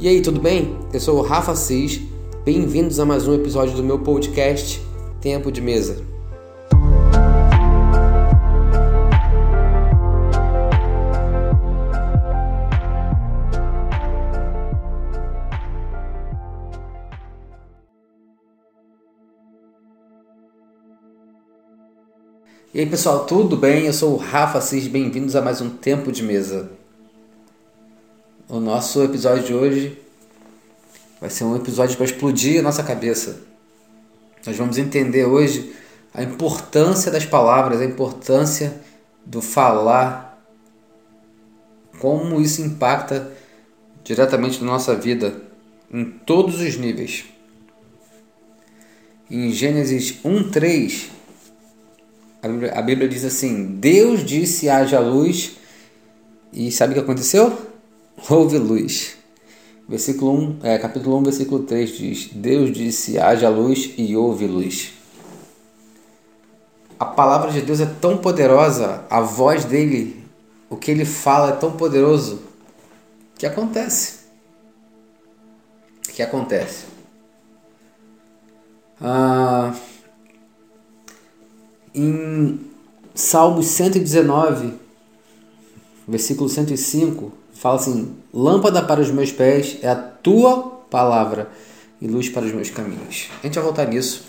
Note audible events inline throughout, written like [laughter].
E aí, tudo bem? Eu sou o Rafa Cis. Bem-vindos a mais um episódio do meu podcast Tempo de Mesa. E aí, pessoal, tudo bem? Eu sou o Rafa Cis. Bem-vindos a mais um Tempo de Mesa. O nosso episódio de hoje vai ser um episódio para explodir a nossa cabeça. Nós vamos entender hoje a importância das palavras, a importância do falar, como isso impacta diretamente na nossa vida em todos os níveis. Em Gênesis 1:3, a Bíblia, a Bíblia diz assim: Deus disse haja luz, e sabe o que aconteceu? Houve luz. Versículo 1, é, capítulo 1, versículo 3 diz: Deus disse: haja luz e houve luz. A palavra de Deus é tão poderosa, a voz dele, o que ele fala é tão poderoso, que acontece. Que acontece. Ah, em Salmos 119, versículo 105, fala assim: Lâmpada para os meus pés é a tua palavra e luz para os meus caminhos. A gente vai voltar nisso.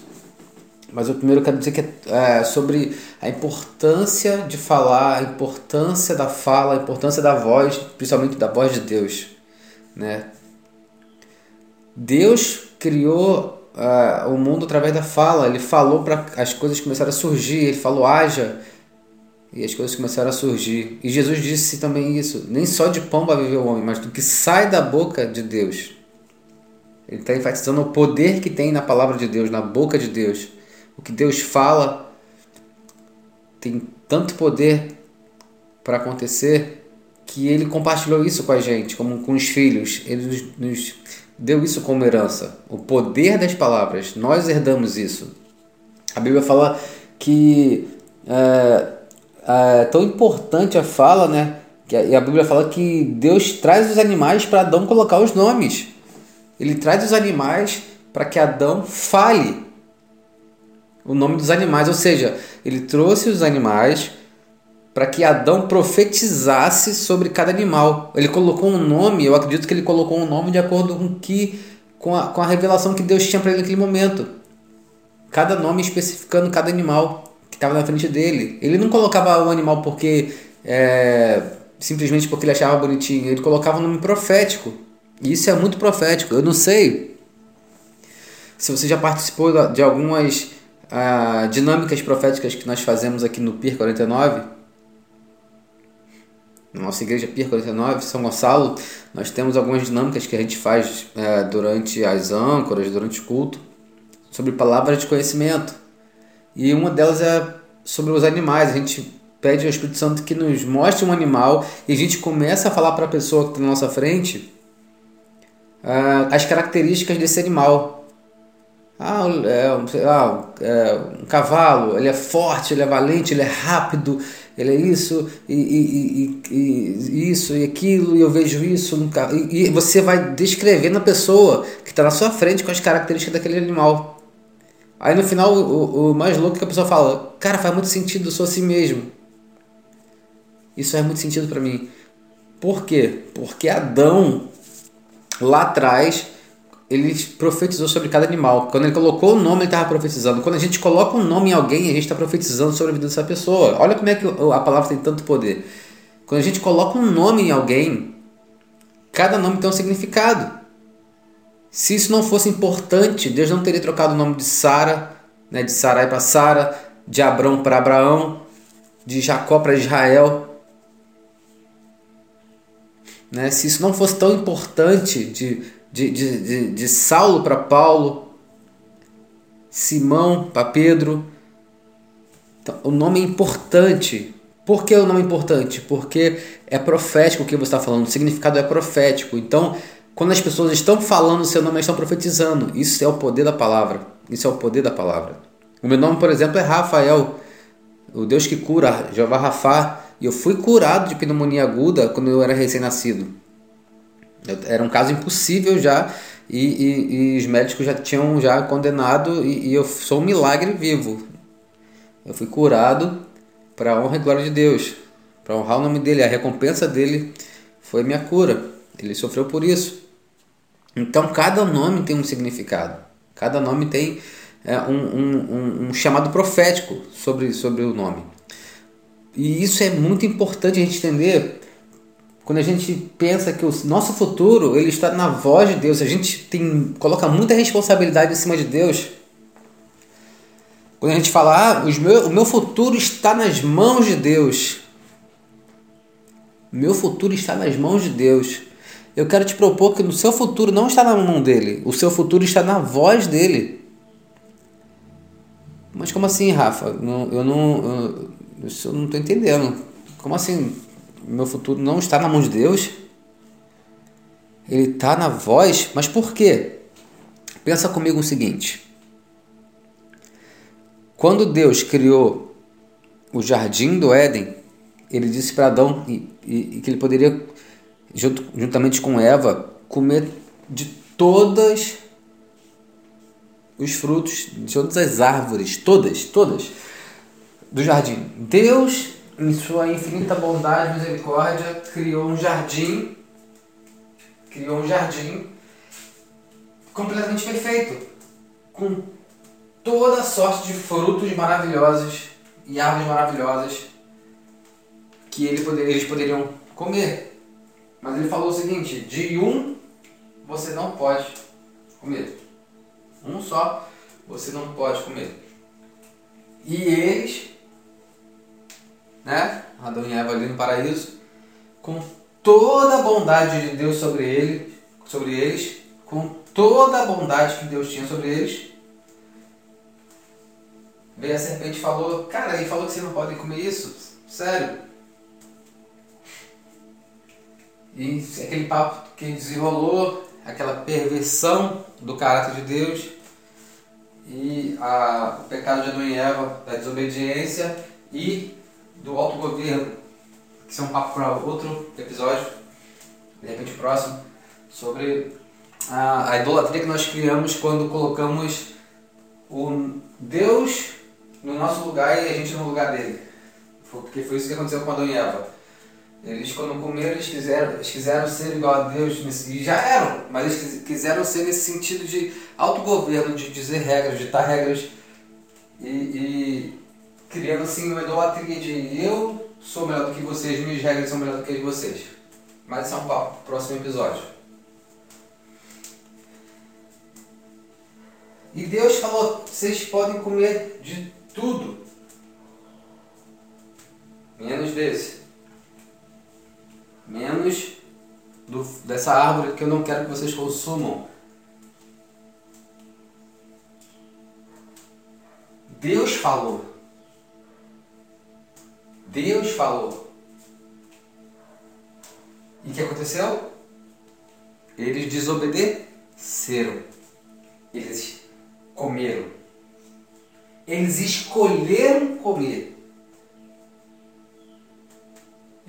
Mas eu primeiro quero dizer que é, é sobre a importância de falar, a importância da fala, a importância da voz, principalmente da voz de Deus. Né? Deus criou uh, o mundo através da fala. Ele falou para as coisas começarem a surgir. Ele falou: haja e as coisas começaram a surgir. E Jesus disse também isso: nem só de pão vai viver o homem, mas do que sai da boca de Deus. Ele está enfatizando o poder que tem na palavra de Deus, na boca de Deus. O que Deus fala tem tanto poder para acontecer que ele compartilhou isso com a gente, como com os filhos. Ele nos, nos deu isso como herança. O poder das palavras. Nós herdamos isso. A Bíblia fala que. É, é tão importante a fala, né? E a Bíblia fala que Deus traz os animais para Adão colocar os nomes. Ele traz os animais para que Adão fale o nome dos animais, ou seja, ele trouxe os animais para que Adão profetizasse sobre cada animal. Ele colocou um nome, eu acredito que ele colocou um nome de acordo com que com a, com a revelação que Deus tinha para ele naquele momento. Cada nome especificando cada animal estava na frente dele. Ele não colocava o animal porque é, simplesmente porque ele achava bonitinho, ele colocava um nome profético. E isso é muito profético. Eu não sei se você já participou de algumas ah, dinâmicas proféticas que nós fazemos aqui no PIR 49. Na nossa igreja PIR 49, São Gonçalo, nós temos algumas dinâmicas que a gente faz é, durante as âncoras, durante o culto, sobre palavras de conhecimento. E uma delas é sobre os animais. A gente pede ao Espírito Santo que nos mostre um animal e a gente começa a falar para a pessoa que está na nossa frente uh, as características desse animal. Ah, é, ah, é, um cavalo, ele é forte, ele é valente, ele é rápido, ele é isso e, e, e, e isso e aquilo, e eu vejo isso. No, e, e você vai descrevendo a pessoa que está na sua frente com as características daquele animal. Aí no final, o, o mais louco é que a pessoa fala: Cara, faz muito sentido, eu sou assim mesmo. Isso faz muito sentido para mim. Por quê? Porque Adão, lá atrás, ele profetizou sobre cada animal. Quando ele colocou o nome, ele estava profetizando. Quando a gente coloca um nome em alguém, a gente está profetizando sobre a vida dessa pessoa. Olha como é que a palavra tem tanto poder. Quando a gente coloca um nome em alguém, cada nome tem um significado. Se isso não fosse importante, Deus não teria trocado o nome de Sara, né, de Sarai para Sara, de Abrão para Abraão, de Jacó para Israel. Né? Se isso não fosse tão importante, de, de, de, de, de Saulo para Paulo, Simão para Pedro. Então, o nome é importante. Por que o nome é importante? Porque é profético o que você está falando, o significado é profético. Então, quando as pessoas estão falando o seu nome, estão profetizando. Isso é o poder da palavra. Isso é o poder da palavra. O meu nome, por exemplo, é Rafael, o Deus que cura, Jeová Rafa. E eu fui curado de pneumonia aguda quando eu era recém-nascido. Era um caso impossível já e, e, e os médicos já tinham já condenado e, e eu sou um milagre vivo. Eu fui curado para a honra e glória de Deus, para honrar o nome dele. A recompensa dele foi minha cura. Ele sofreu por isso. Então cada nome tem um significado. Cada nome tem é, um, um, um, chamado profético sobre, sobre o nome. E isso é muito importante a gente entender quando a gente pensa que o nosso futuro ele está na voz de Deus. A gente tem, coloca muita responsabilidade em cima de Deus. Quando a gente fala, ah, os meu, o meu futuro está nas mãos de Deus. Meu futuro está nas mãos de Deus. Eu quero te propor que o seu futuro não está na mão dele, o seu futuro está na voz dele. Mas como assim, Rafa? Eu não, eu eu não estou entendendo. Como assim? Meu futuro não está na mão de Deus? Ele está na voz? Mas por quê? Pensa comigo o seguinte. Quando Deus criou o jardim do Éden, ele disse para Adão que ele poderia, junto, juntamente com Eva, comer de todas os frutos, de todas as árvores, todas, todas do jardim. Deus, em sua infinita bondade e misericórdia, criou um jardim, criou um jardim completamente perfeito, com toda sorte de frutos maravilhosos e árvores maravilhosas que ele poder, eles poderiam comer. Mas ele falou o seguinte: de um você não pode comer. Um só você não pode comer. E eles, né? Adão e Eva ali no paraíso, com toda a bondade de Deus sobre ele, sobre eles, com toda a bondade que Deus tinha sobre eles, veio a serpente e falou, cara, ele falou que vocês não podem comer isso? Sério? E aquele papo que desenrolou, aquela perversão do caráter de Deus e a, o pecado de Adão e Eva, da desobediência e do autogoverno, que são um papo para outro episódio, de repente próximo, sobre a, a idolatria que nós criamos quando colocamos o Deus no nosso lugar e a gente no lugar dele. Porque foi isso que aconteceu com Adão e Eva eles, quando comeram, eles quiseram, eles quiseram ser igual a Deus, e já eram, mas eles quiseram ser nesse sentido de autogoverno, de dizer regras, de ditar regras, e, e criando assim uma idolatria de eu sou melhor do que vocês, minhas regras são melhores do que as de vocês. Mas isso é um papo, próximo episódio. E Deus falou: vocês podem comer de tudo, menos desse menos do, dessa árvore que eu não quero que vocês consumam. Deus falou. Deus falou. E o que aconteceu? Eles desobedeceram. Eles comeram. Eles escolheram comer.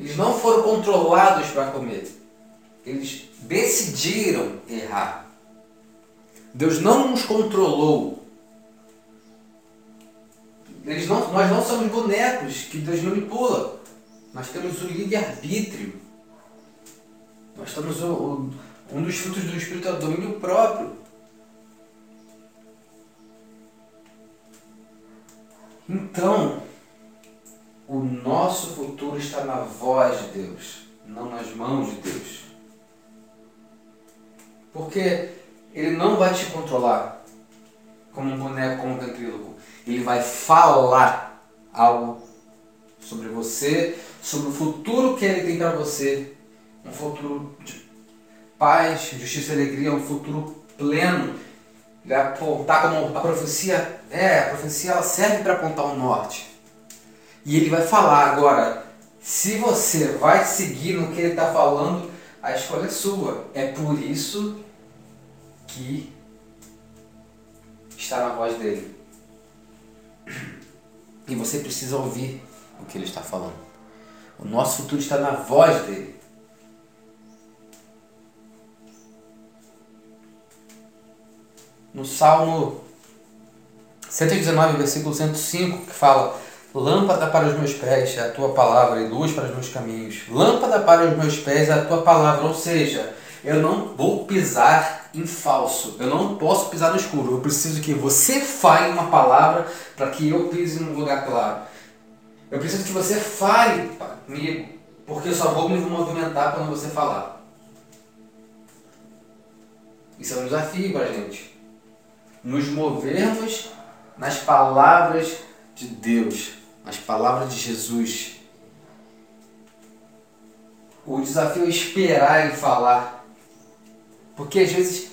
Eles não foram controlados para comer. Eles decidiram errar. Deus não nos controlou. Eles não, nós não somos bonecos que Deus manipula. Nós temos o livre-arbítrio. Nós temos o, o, um dos frutos do Espírito é o domínio próprio. Então, o nosso futuro está na voz de Deus, não nas mãos de Deus. Porque Ele não vai te controlar como um boneco, como um ventríloco. Ele vai falar algo sobre você, sobre o futuro que Ele tem para você. Um futuro de paz, justiça e alegria, um futuro pleno. Ele vai apontar como a profecia é, a profecia ela serve para apontar o norte. E ele vai falar agora. Se você vai seguir no que ele está falando, a escolha é sua. É por isso que está na voz dele. E você precisa ouvir o que ele está falando. O nosso futuro está na voz dele. No Salmo 119, versículo 105, que fala Lâmpada para os meus pés é a tua palavra e luz para os meus caminhos. Lâmpada para os meus pés é a tua palavra, ou seja, eu não vou pisar em falso. Eu não posso pisar no escuro. Eu preciso que você fale uma palavra para que eu pise num lugar claro. Eu preciso que você fale comigo, porque eu só vou me movimentar quando você falar. Isso é um desafio para a gente. Nos movermos nas palavras de Deus, nas palavras de Jesus. O desafio é esperar ele falar. Porque às vezes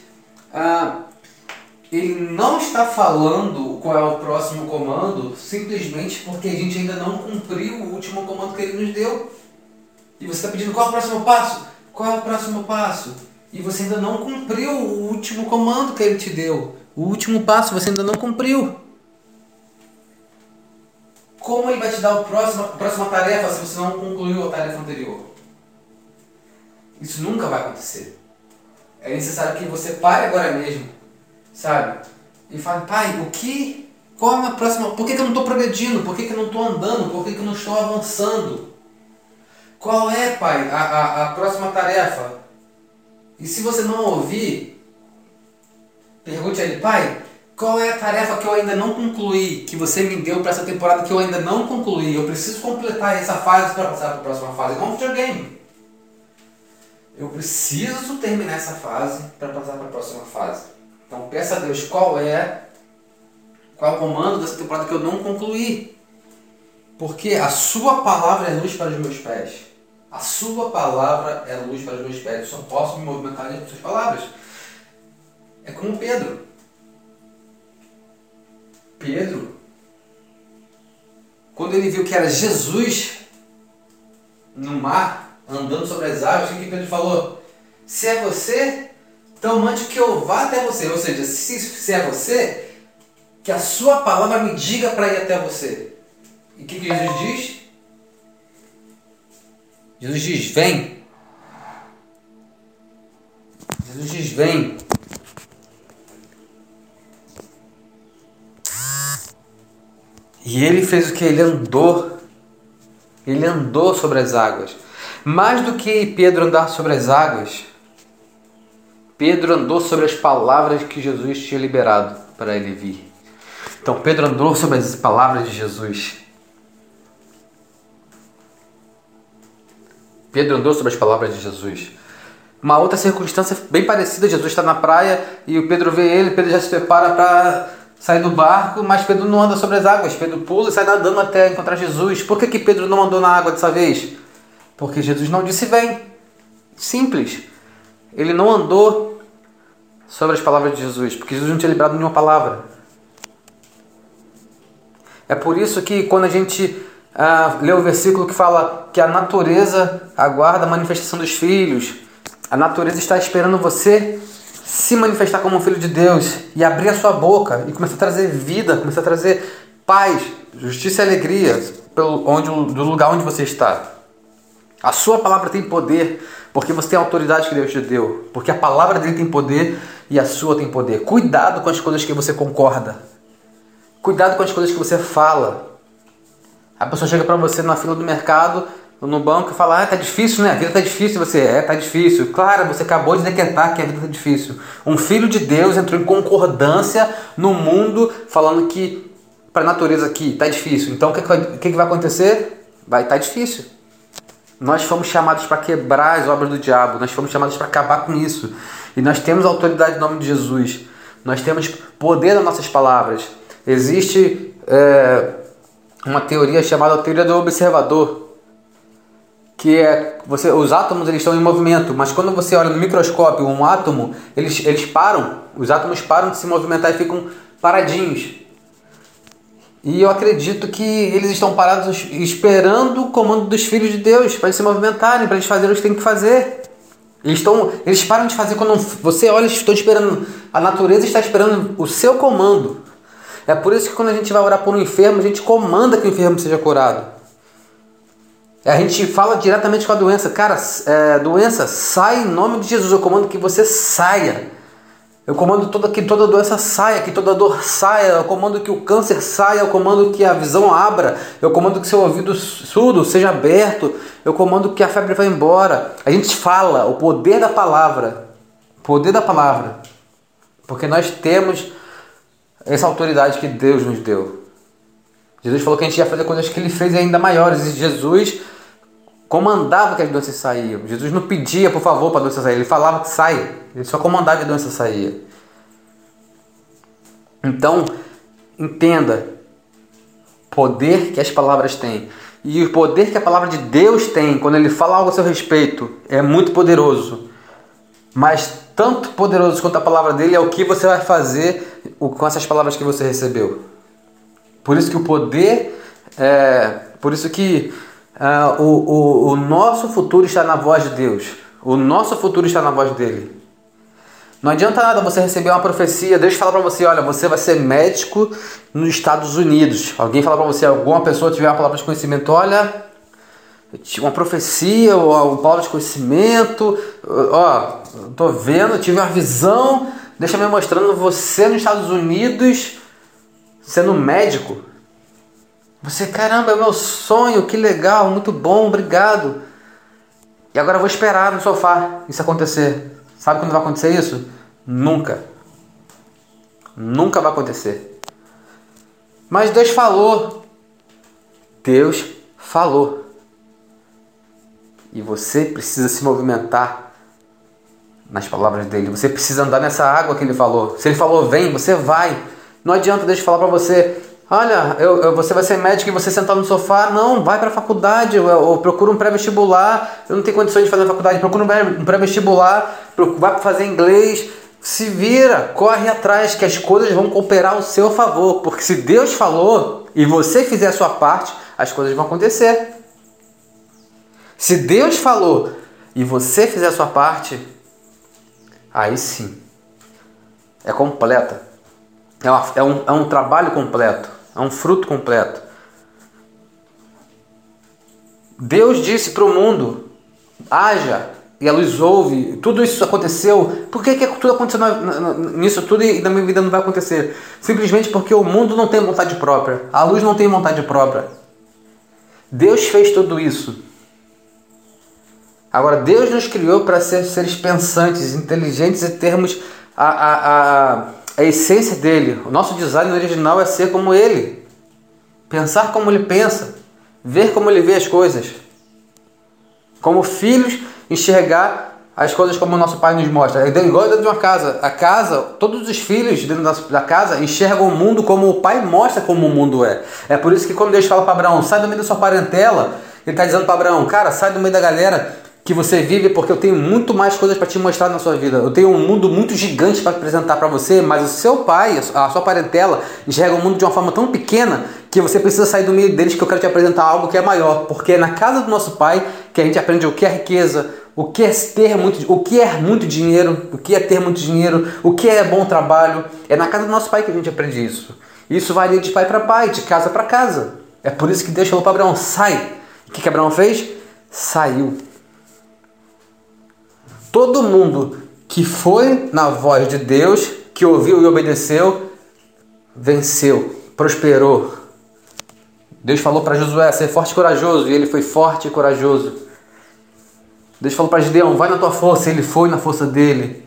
ah, ele não está falando qual é o próximo comando simplesmente porque a gente ainda não cumpriu o último comando que ele nos deu. E você está pedindo qual é o próximo passo? Qual é o próximo passo? E você ainda não cumpriu o último comando que ele te deu. O último passo você ainda não cumpriu. Como ele vai te dar a próxima, a próxima tarefa se você não concluiu a tarefa anterior? Isso nunca vai acontecer. É necessário que você pare agora mesmo, sabe? E fale, pai, o que? Qual é a próxima? Por que, que eu não estou progredindo? Por que, que eu não estou andando? Por que, que eu não estou avançando? Qual é, pai, a, a, a próxima tarefa? E se você não ouvir, pergunte a ele, pai, qual é a tarefa que eu ainda não concluí, que você me deu para essa temporada que eu ainda não concluí? Eu preciso completar essa fase para passar para a próxima fase. Igual um videogame. Eu preciso terminar essa fase para passar para a próxima fase. Então peça a Deus qual é qual é o comando dessa temporada que eu não concluí. Porque a sua palavra é luz para os meus pés. A sua palavra é luz para os meus pés. Eu só posso me movimentar com suas palavras. É como Pedro. Pedro, quando ele viu que era Jesus no mar, andando sobre as águas, o que Pedro falou? Se é você, então mande que eu vá até você. Ou seja, se, se é você, que a sua palavra me diga para ir até você. E o que, que Jesus diz? Jesus diz: Vem. Jesus diz: Vem. E ele fez o que? Ele andou. Ele andou sobre as águas. Mais do que Pedro andar sobre as águas, Pedro andou sobre as palavras que Jesus tinha liberado para ele vir. Então Pedro andou sobre as palavras de Jesus. Pedro andou sobre as palavras de Jesus. Uma outra circunstância bem parecida, Jesus está na praia e o Pedro vê ele, Pedro já se prepara para sair do barco, mas Pedro não anda sobre as águas. Pedro pula e sai nadando até encontrar Jesus. Por que, que Pedro não andou na água dessa vez? Porque Jesus não disse vem. Simples. Ele não andou sobre as palavras de Jesus, porque Jesus não tinha liberado nenhuma palavra. É por isso que quando a gente ah, lê o versículo que fala que a natureza aguarda a manifestação dos filhos, a natureza está esperando você se manifestar como um filho de Deus e abrir a sua boca e começar a trazer vida, começar a trazer paz, justiça e alegria pelo onde, do lugar onde você está. A sua palavra tem poder porque você tem a autoridade que Deus te deu, porque a palavra dele tem poder e a sua tem poder. Cuidado com as coisas que você concorda. Cuidado com as coisas que você fala. A pessoa chega para você na fila do mercado no banco e fala, ah, tá difícil, né? A vida tá difícil. Você, é, tá difícil. Claro, você acabou de decretar que a vida tá difícil. Um filho de Deus entrou em concordância no mundo falando que para a natureza aqui tá difícil. Então o que, que, que vai acontecer? Vai estar tá difícil. Nós fomos chamados para quebrar as obras do diabo, nós fomos chamados para acabar com isso. E nós temos autoridade em nome de Jesus. Nós temos poder nas nossas palavras. Existe é, uma teoria chamada teoria do observador que é você os átomos eles estão em movimento, mas quando você olha no microscópio um átomo, eles, eles param, os átomos param de se movimentar e ficam paradinhos. E eu acredito que eles estão parados esperando o comando dos filhos de Deus para eles se movimentarem, para eles fazerem o que têm que fazer. Eles, estão, eles param de fazer quando você olha, estão esperando, a natureza está esperando o seu comando. É por isso que quando a gente vai orar por um enfermo, a gente comanda que o enfermo seja curado. A gente fala diretamente com a doença. Cara, é, doença, sai em nome de Jesus. Eu comando que você saia. Eu comando toda, que toda doença saia, que toda dor saia. Eu comando que o câncer saia. Eu comando que a visão abra. Eu comando que seu ouvido surdo seja aberto. Eu comando que a febre vá embora. A gente fala o poder da palavra. Poder da palavra. Porque nós temos essa autoridade que Deus nos deu. Jesus falou que a gente ia fazer coisas que ele fez ainda maiores. E Jesus comandava que as doenças saíam. Jesus não pedia, por favor, para a doença sair. Ele falava que sai. Ele só comandava que a doença saía. Então, entenda poder que as palavras têm. E o poder que a palavra de Deus tem, quando ele fala algo a seu respeito, é muito poderoso. Mas tanto poderoso quanto a palavra dele é o que você vai fazer com essas palavras que você recebeu. Por isso que o poder, é, por isso que Uh, o, o, o nosso futuro está na voz de Deus. O nosso futuro está na voz dele. Não adianta nada você receber uma profecia, Deus fala para você, olha, você vai ser médico nos Estados Unidos. Alguém fala para você, alguma pessoa tiver uma palavra de conhecimento, olha, uma profecia, ou uma palavra de conhecimento, ó, tô vendo, tive uma visão, deixa me mostrando você nos Estados Unidos sendo médico. Você, caramba, é meu sonho, que legal, muito bom, obrigado. E agora eu vou esperar no sofá isso acontecer. Sabe quando vai acontecer isso? Nunca. Nunca vai acontecer. Mas Deus falou. Deus falou. E você precisa se movimentar nas palavras dele. Você precisa andar nessa água que ele falou. Se ele falou, vem, você vai. Não adianta Deus falar para você, Olha, eu, eu, você vai ser médico e você sentar no sofá. Não, vai para a faculdade, ou, procura um pré-vestibular. Eu não tenho condições de fazer a faculdade, procura um pré-vestibular, vai fazer inglês. Se vira, corre atrás, que as coisas vão cooperar ao seu favor. Porque se Deus falou e você fizer a sua parte, as coisas vão acontecer. Se Deus falou e você fizer a sua parte, aí sim, é completa. É, uma, é, um, é um trabalho completo é um fruto completo. Deus disse para o mundo: haja, e a luz ouve, tudo isso aconteceu. Por que, que tudo aconteceu nisso tudo e na minha vida não vai acontecer? Simplesmente porque o mundo não tem vontade própria, a luz não tem vontade própria. Deus fez tudo isso. Agora, Deus nos criou para ser seres pensantes, inteligentes e termos a, a, a a essência dele. O nosso design original é ser como ele, pensar como ele pensa, ver como ele vê as coisas. Como filhos, enxergar as coisas como o nosso pai nos mostra. É igual dentro de uma casa. A casa, todos os filhos dentro da casa enxergam o mundo como o pai mostra como o mundo é. É por isso que quando Deus fala para Abraão, sai do meio da sua parentela, ele está dizendo para Abraão, cara, sai do meio da galera que você vive, porque eu tenho muito mais coisas para te mostrar na sua vida. Eu tenho um mundo muito gigante para apresentar para você, mas o seu pai, a sua parentela, enxerga o mundo de uma forma tão pequena que você precisa sair do meio deles que eu quero te apresentar algo que é maior, porque é na casa do nosso pai que a gente aprende o que é riqueza, o que é ter muito, o que é muito dinheiro, o que é ter muito dinheiro, o que é bom trabalho. É na casa do nosso pai que a gente aprende isso. Isso varia de pai para pai, de casa para casa. É por isso que Deus falou para Abraão: sai. O que, que Abraão fez? Saiu. Todo mundo que foi na voz de Deus, que ouviu e obedeceu, venceu, prosperou. Deus falou para Josué ser forte e corajoso, e ele foi forte e corajoso. Deus falou para Gideão, vai na tua força, e ele foi na força dele.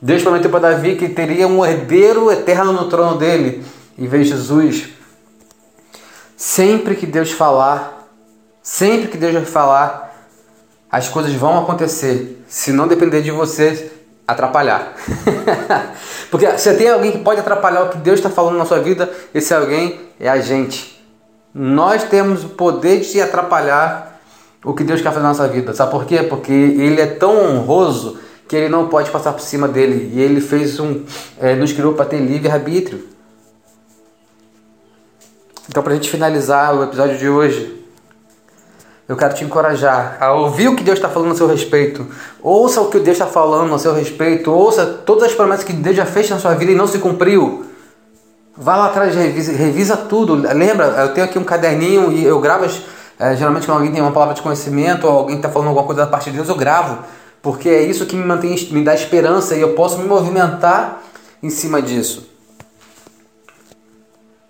Deus prometeu para Davi que teria um herdeiro eterno no trono dele, e veio Jesus. Sempre que Deus falar, sempre que Deus falar, as coisas vão acontecer se não depender de você atrapalhar. [laughs] Porque se tem alguém que pode atrapalhar o que Deus está falando na sua vida, esse alguém é a gente. Nós temos o poder de atrapalhar o que Deus quer fazer na nossa vida. Sabe por quê? Porque Ele é tão honroso que Ele não pode passar por cima dele. E Ele fez um, é, nos criou para ter livre arbítrio. Então, para a gente finalizar o episódio de hoje, eu quero te encorajar a ouvir o que Deus está falando a seu respeito. Ouça o que Deus está falando a seu respeito. Ouça todas as promessas que Deus já fez na sua vida e não se cumpriu. Vá lá atrás, revisa, revisa tudo. Lembra, eu tenho aqui um caderninho e eu gravo. É, geralmente, quando alguém tem uma palavra de conhecimento ou alguém está falando alguma coisa da parte de Deus, eu gravo. porque é isso que me mantém, me dá esperança e eu posso me movimentar em cima disso.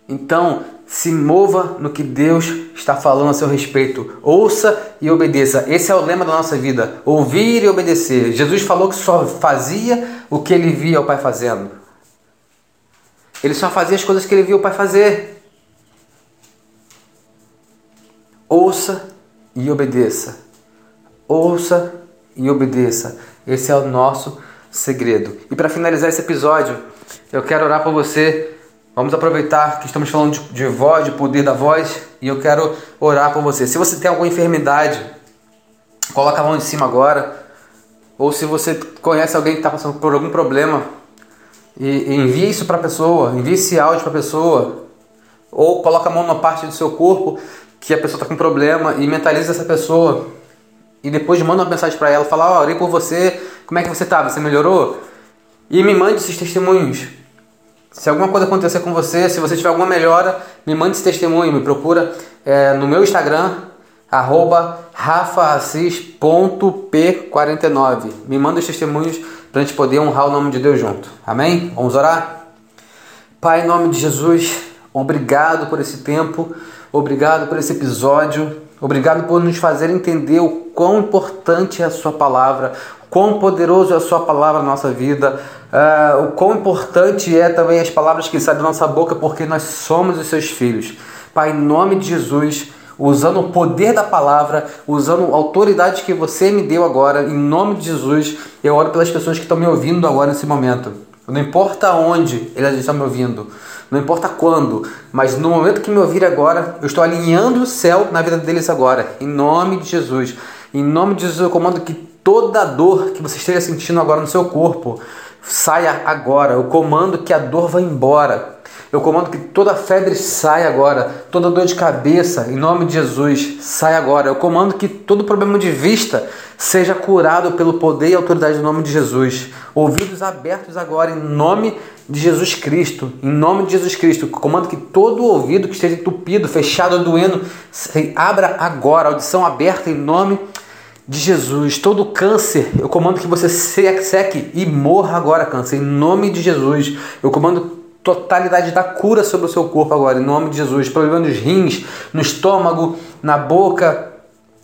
Então, se mova no que Deus está falando a seu respeito. Ouça e obedeça. Esse é o lema da nossa vida: ouvir e obedecer. Jesus falou que só fazia o que ele via o Pai fazendo. Ele só fazia as coisas que ele via o Pai fazer. Ouça e obedeça. Ouça e obedeça. Esse é o nosso segredo. E para finalizar esse episódio, eu quero orar por você Vamos aproveitar que estamos falando de, de voz, de poder da voz, e eu quero orar por você. Se você tem alguma enfermidade, coloca a mão em cima agora. Ou se você conhece alguém que está passando por algum problema, e, e envie isso para a pessoa, envie esse áudio para a pessoa. Ou coloca a mão numa parte do seu corpo que a pessoa está com problema e mentaliza essa pessoa. E depois manda uma mensagem para ela, fala, ó, oh, orei por você, como é que você está? Você melhorou? E me mande esses testemunhos. Se alguma coisa acontecer com você, se você tiver alguma melhora, me mande esse testemunho, me procura é, no meu Instagram, arroba rafaassis.p49. Me manda os testemunhos para a gente poder honrar o nome de Deus junto. Amém? Vamos orar? Pai, em nome de Jesus, obrigado por esse tempo, obrigado por esse episódio, obrigado por nos fazer entender o quão importante é a Sua palavra, quão poderoso é a Sua palavra na nossa vida, uh, o quão importante é também as palavras que saem da nossa boca, porque nós somos os Seus filhos. Pai, em nome de Jesus, usando o poder da palavra, usando a autoridade que você me deu agora, em nome de Jesus, eu oro pelas pessoas que estão me ouvindo agora nesse momento. Não importa onde elas estão me ouvindo, não importa quando, mas no momento que me ouvir agora, eu estou alinhando o céu na vida deles agora, em nome de Jesus. Em nome de Jesus, eu comando que toda dor que você esteja sentindo agora no seu corpo saia agora. Eu comando que a dor vá embora. Eu comando que toda febre saia agora, toda dor de cabeça, em nome de Jesus, saia agora. Eu comando que todo problema de vista seja curado pelo poder e autoridade do nome de Jesus. Ouvidos abertos agora, em nome de Jesus Cristo. Em nome de Jesus Cristo. Comando que todo ouvido que esteja entupido, fechado, doendo, abra agora. Audição aberta em nome de de Jesus, todo câncer, eu comando que você seque e morra agora, câncer, em nome de Jesus. Eu comando totalidade da cura sobre o seu corpo agora, em nome de Jesus. Problema nos rins, no estômago, na boca,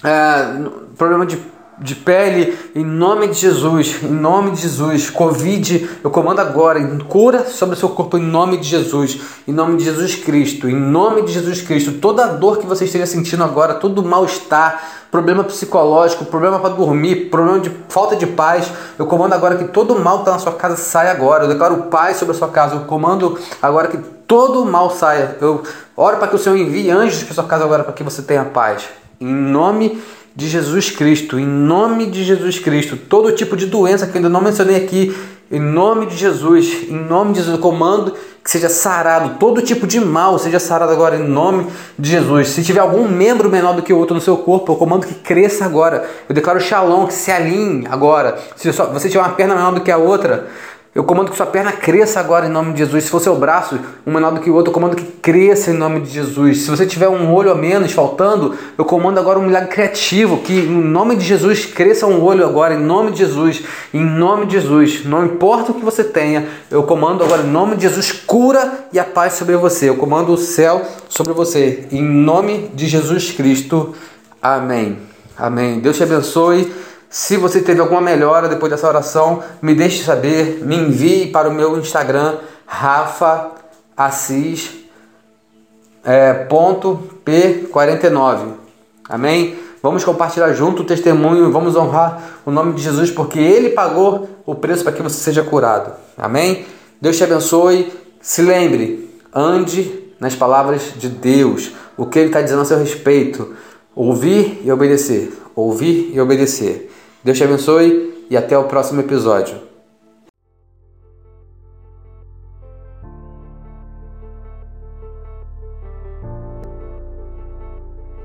é, problema de de pele, em nome de Jesus, em nome de Jesus. Covid, eu comando agora, cura sobre o seu corpo, em nome de Jesus, em nome de Jesus Cristo, em nome de Jesus Cristo. Toda dor que você esteja sentindo agora, todo mal-estar, problema psicológico, problema para dormir, problema de falta de paz, eu comando agora que todo mal que está na sua casa saia agora. Eu declaro paz sobre a sua casa, eu comando agora que todo mal saia. Eu oro para que o Senhor envie anjos para sua casa agora para que você tenha paz. Em nome de Jesus Cristo, em nome de Jesus Cristo, todo tipo de doença que eu ainda não mencionei aqui, em nome de Jesus, em nome de Jesus, eu comando que seja sarado, todo tipo de mal seja sarado agora em nome de Jesus. Se tiver algum membro menor do que o outro no seu corpo, eu comando que cresça agora. Eu declaro shalom, que se alinhe agora. Se você tiver uma perna menor do que a outra, eu comando que sua perna cresça agora em nome de Jesus. Se for seu braço um menor do que o outro, eu comando que cresça em nome de Jesus. Se você tiver um olho a menos faltando, eu comando agora um milagre criativo, que em nome de Jesus cresça um olho agora em nome de Jesus. Em nome de Jesus. Não importa o que você tenha, eu comando agora em nome de Jesus cura e a paz sobre você. Eu comando o céu sobre você. Em nome de Jesus Cristo. Amém. Amém. Deus te abençoe. Se você teve alguma melhora depois dessa oração, me deixe saber, me envie para o meu Instagram, Rafa Assis é, ponto P49. Amém? Vamos compartilhar junto o testemunho, vamos honrar o nome de Jesus, porque Ele pagou o preço para que você seja curado. Amém? Deus te abençoe. Se lembre, ande nas palavras de Deus, o que Ele está dizendo a seu respeito. Ouvir e obedecer. Ouvir e obedecer. Deus te abençoe e até o próximo episódio.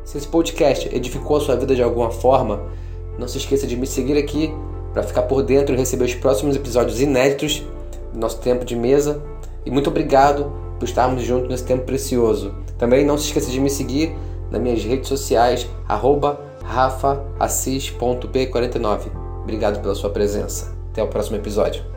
Se esse podcast edificou a sua vida de alguma forma, não se esqueça de me seguir aqui para ficar por dentro e receber os próximos episódios inéditos do nosso tempo de mesa. E muito obrigado por estarmos juntos nesse tempo precioso. Também não se esqueça de me seguir nas minhas redes sociais, arroba rafaassis.p49. Obrigado pela sua presença. Até o próximo episódio.